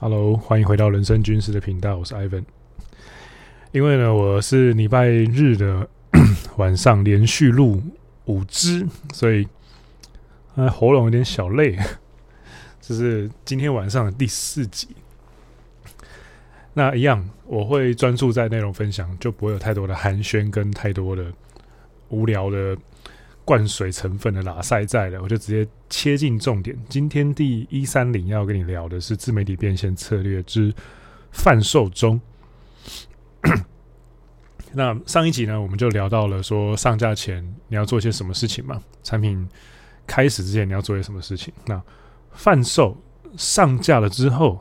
Hello，欢迎回到人生军事的频道，我是 Ivan。因为呢，我是礼拜日的 晚上连续录五支，所以喉咙有点小累。这是今天晚上的第四集。那一样，我会专注在内容分享，就不会有太多的寒暄跟太多的无聊的。灌水成分的拉塞在了，我就直接切进重点。今天第一三零要跟你聊的是自媒体变现策略之贩售中。那上一集呢，我们就聊到了说上架前你要做些什么事情嘛？产品开始之前你要做些什么事情？那贩售上架了之后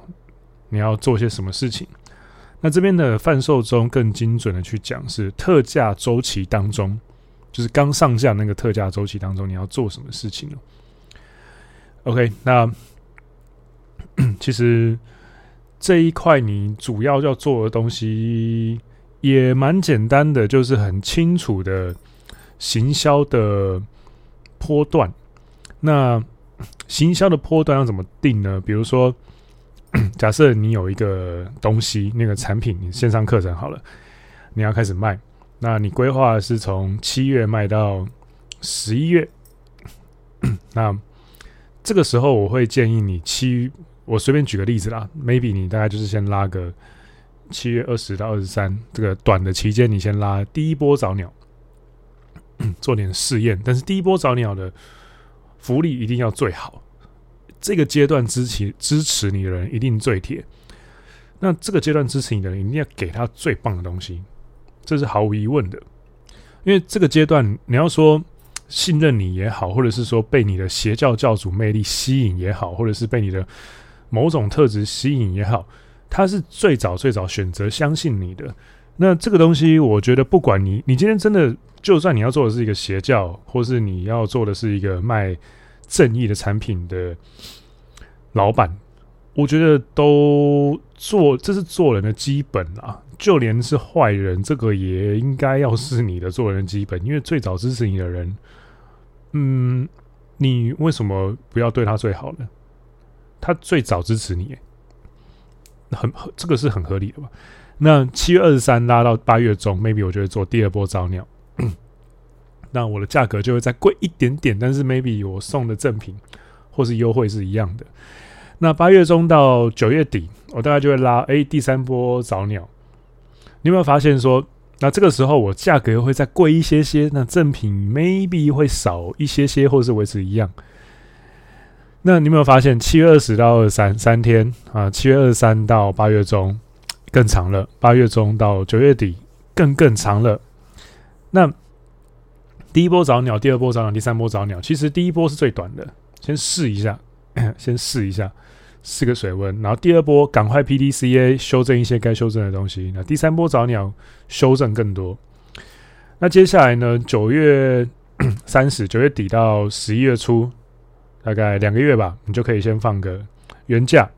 你要做些什么事情？那这边的贩售中更精准的去讲是特价周期当中。就是刚上架那个特价周期当中，你要做什么事情呢？OK，那 其实这一块你主要要做的东西也蛮简单的，就是很清楚的行销的波段。那行销的波段要怎么定呢？比如说，假设你有一个东西，那个产品，你线上课程好了，你要开始卖。那你规划是从七月卖到十一月，那这个时候我会建议你七，我随便举个例子啦，maybe 你大概就是先拉个七月二十到二十三这个短的期间，你先拉第一波早鸟，做点试验，但是第一波早鸟的福利一定要最好，这个阶段支持支持你的人一定最铁，那这个阶段支持你的人一定要给他最棒的东西。这是毫无疑问的，因为这个阶段你要说信任你也好，或者是说被你的邪教教主魅力吸引也好，或者是被你的某种特质吸引也好，他是最早最早选择相信你的。那这个东西，我觉得不管你你今天真的，就算你要做的是一个邪教，或是你要做的是一个卖正义的产品的老板，我觉得都做，这是做人的基本啊。就连是坏人，这个也应该要是你的做人基本，因为最早支持你的人，嗯，你为什么不要对他最好呢？他最早支持你，很这个是很合理的吧？那七月二十三拉到八月中，maybe 我就会做第二波早鸟，那我的价格就会再贵一点点，但是 maybe 我送的赠品或是优惠是一样的。那八月中到九月底，我大概就会拉，哎，第三波早鸟。你有没有发现说，那这个时候我价格会再贵一些些，那赠品 maybe 会少一些些，或是维持一样？那你有没有发现，七月二十到二十三三天啊，七月二十三到八月中更长了，八月中到九月底更更长了。那第一波早鸟，第二波早鸟，第三波早鸟，其实第一波是最短的，先试一下，先试一下。试个水温，然后第二波赶快 PDCA 修正一些该修正的东西。那第三波早鸟修正更多。那接下来呢？九月三十，九月底到十一月初，大概两个月吧，你就可以先放个原价。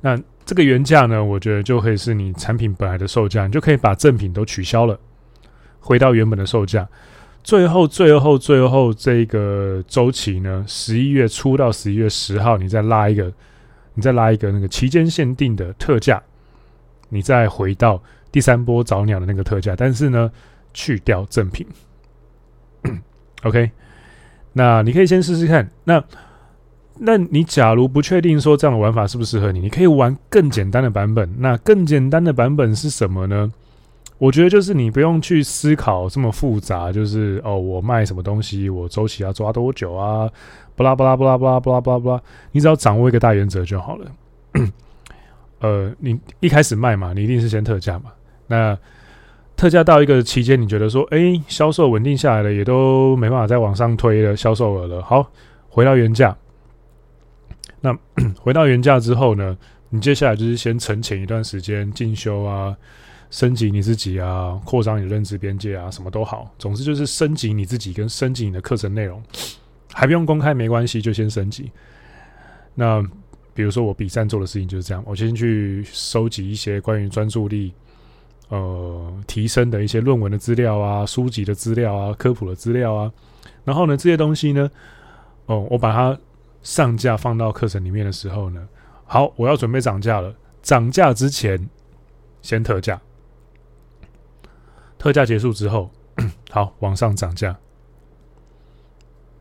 那这个原价呢，我觉得就可以是你产品本来的售价，你就可以把赠品都取消了，回到原本的售价。最后，最后，最后这个周期呢，十一月初到十一月十号，你再拉一个，你再拉一个那个期间限定的特价，你再回到第三波早鸟的那个特价，但是呢，去掉赠品。OK，那你可以先试试看。那，那你假如不确定说这样的玩法适不适合你，你可以玩更简单的版本。那更简单的版本是什么呢？我觉得就是你不用去思考这么复杂，就是哦，我卖什么东西，我周期要抓多久啊？巴拉巴拉巴拉巴拉巴拉巴拉巴拉，你只要掌握一个大原则就好了。呃，你一开始卖嘛，你一定是先特价嘛。那特价到一个期间，你觉得说，哎，销售稳定下来了，也都没办法再往上推了，销售额了，好，回到原价。那 回到原价之后呢，你接下来就是先沉潜一段时间进修啊。升级你自己啊，扩张你的认知边界啊，什么都好。总之就是升级你自己，跟升级你的课程内容，还不用公开没关系，就先升级。那比如说我笔战做的事情就是这样，我先去收集一些关于专注力呃提升的一些论文的资料啊、书籍的资料啊、科普的资料啊。然后呢，这些东西呢，哦，我把它上架放到课程里面的时候呢，好，我要准备涨价了，涨价之前先特价，特价结束之后，好往上涨价，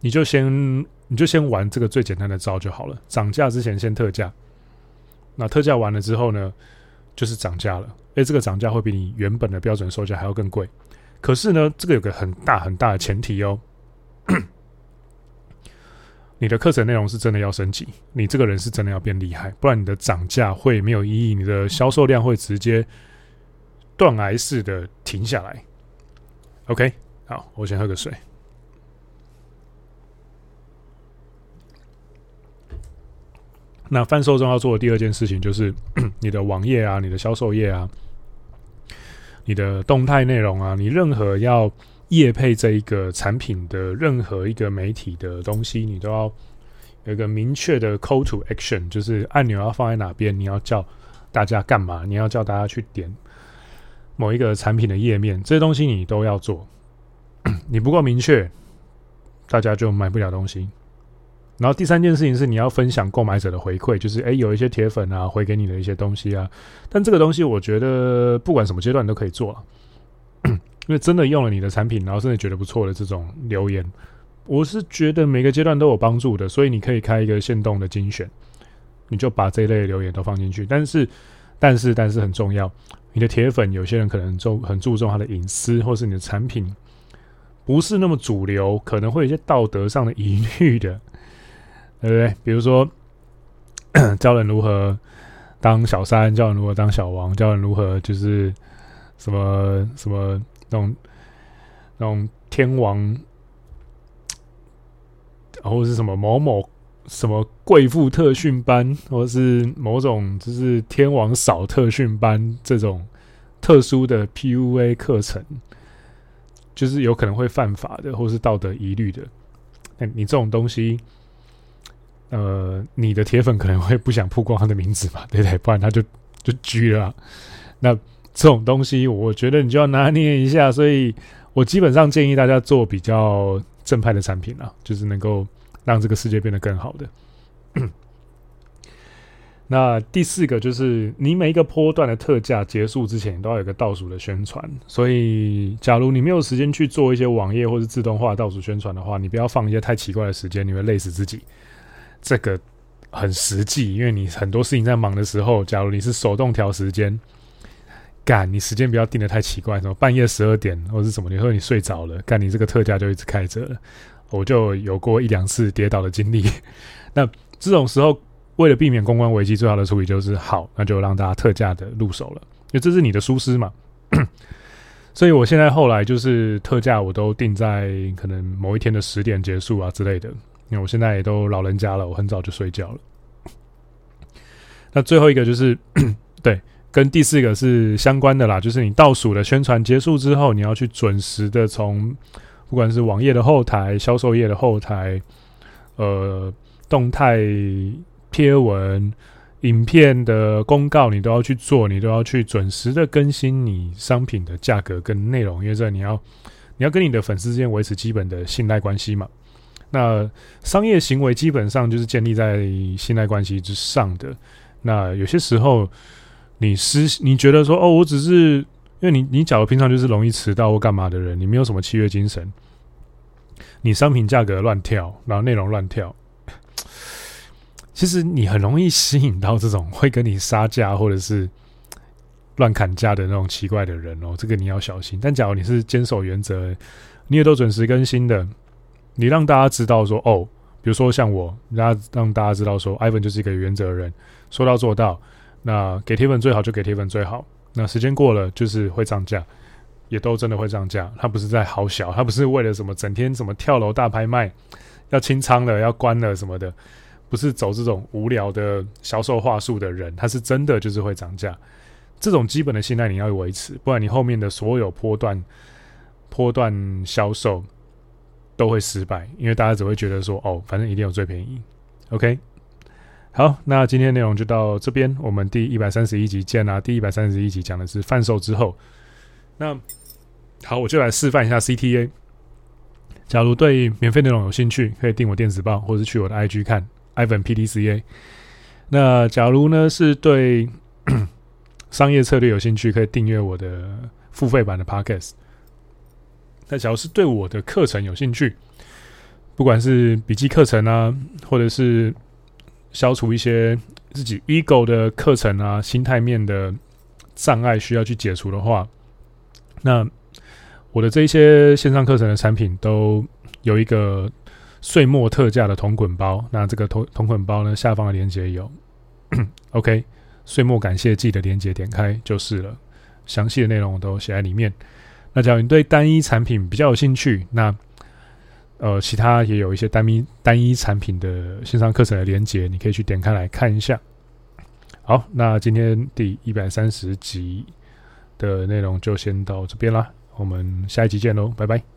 你就先你就先玩这个最简单的招就好了，涨价之前先特价，那特价完了之后呢，就是涨价了，诶，这个涨价会比你原本的标准售价还要更贵。可是呢，这个有个很大很大的前提哦，你的课程内容是真的要升级，你这个人是真的要变厉害，不然你的涨价会没有意义，你的销售量会直接断崖式的停下来。OK，好，我先喝个水。那贩售中要做的第二件事情就是 你的网页啊，你的销售页啊。你的动态内容啊，你任何要业配这一个产品的任何一个媒体的东西，你都要有一个明确的 call to action，就是按钮要放在哪边，你要叫大家干嘛？你要叫大家去点某一个产品的页面，这些东西你都要做。你不够明确，大家就买不了东西。然后第三件事情是你要分享购买者的回馈，就是诶，有一些铁粉啊回给你的一些东西啊，但这个东西我觉得不管什么阶段都可以做，因为真的用了你的产品，然后真的觉得不错的这种留言，我是觉得每个阶段都有帮助的，所以你可以开一个限动的精选，你就把这一类的留言都放进去。但是，但是，但是很重要，你的铁粉有些人可能重很注重他的隐私，或是你的产品不是那么主流，可能会有一些道德上的疑虑的。对不对？比如说，教人如何当小三，教人如何当小王，教人如何就是什么什么那种那种天王，然后是什么某某什么贵妇特训班，或是某种就是天王嫂特训班这种特殊的 PUA 课程，就是有可能会犯法的，或是道德疑虑的。那你这种东西。呃，你的铁粉可能会不想曝光他的名字嘛，对不对？不然他就就拘了。那这种东西，我觉得你就要拿捏一下。所以我基本上建议大家做比较正派的产品啊，就是能够让这个世界变得更好的。那第四个就是，你每一个波段的特价结束之前，都要有个倒数的宣传。所以，假如你没有时间去做一些网页或是自动化倒数宣传的话，你不要放一些太奇怪的时间，你会累死自己。这个很实际，因为你很多事情在忙的时候，假如你是手动调时间，干你时间不要定得太奇怪，什么半夜十二点或是什么，你说你睡着了，干你这个特价就一直开着了，我就有过一两次跌倒的经历。那这种时候，为了避免公关危机，最好的处理就是好，那就让大家特价的入手了，因为这是你的疏失嘛。所以我现在后来就是特价，我都定在可能某一天的十点结束啊之类的。因为我现在也都老人家了，我很早就睡觉了。那最后一个就是，对，跟第四个是相关的啦，就是你倒数的宣传结束之后，你要去准时的从不管是网页的后台、销售页的后台、呃动态贴文、影片的公告，你都要去做，你都要去准时的更新你商品的价格跟内容，因为这你要你要跟你的粉丝之间维持基本的信赖关系嘛。那商业行为基本上就是建立在信赖关系之上的。那有些时候，你私你觉得说，哦，我只是因为你，你假如平常就是容易迟到或干嘛的人，你没有什么契约精神，你商品价格乱跳，然后内容乱跳，其实你很容易吸引到这种会跟你杀价或者是乱砍价的那种奇怪的人哦。这个你要小心。但假如你是坚守原则，你也都准时更新的。你让大家知道说哦，比如说像我，让让大家知道说，Ivan 就是一个原则人，说到做到。那给铁粉最好就给铁粉最好。那时间过了就是会涨价，也都真的会涨价。他不是在好小，他不是为了什么整天什么跳楼大拍卖，要清仓了要关了什么的，不是走这种无聊的销售话术的人。他是真的就是会涨价。这种基本的信赖你要维持，不然你后面的所有波段波段销售。都会失败，因为大家只会觉得说，哦，反正一定有最便宜。OK，好，那今天内容就到这边，我们第一百三十一集见啦。第一百三十一集讲的是贩售之后，那好，我就来示范一下 CTA。假如对免费内容有兴趣，可以订我电子报，或是去我的 IG 看 Ivan PDCA。那假如呢是对 商业策略有兴趣，可以订阅我的付费版的 Podcast。那假如是对我的课程有兴趣，不管是笔记课程啊，或者是消除一些自己 ego 的课程啊，心态面的障碍需要去解除的话，那我的这一些线上课程的产品都有一个岁末特价的同捆包。那这个同同捆包呢，下方的链接有，OK，岁末感谢季的链接点开就是了，详细的内容我都写在里面。那假如你对单一产品比较有兴趣，那呃，其他也有一些单一单一产品的线上课程的连接，你可以去点开来看一下。好，那今天第一百三十集的内容就先到这边啦，我们下一集见喽，拜拜。